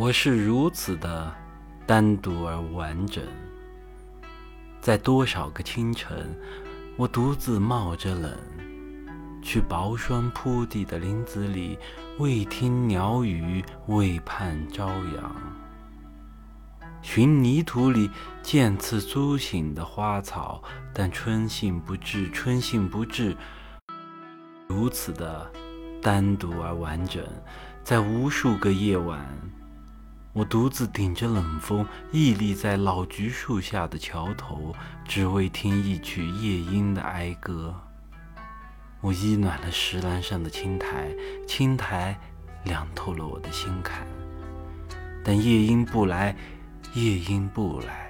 我是如此的单独而完整，在多少个清晨，我独自冒着冷，去薄霜铺地的林子里，未听鸟语，未盼朝阳，寻泥土里渐次苏醒的花草，但春信不至，春信不至，如此的单独而完整，在无数个夜晚。我独自顶着冷风，屹立在老橘树下的桥头，只为听一曲夜莺的哀歌。我依暖了石栏上的青苔，青苔凉透了我的心坎。但夜莺不来，夜莺不来。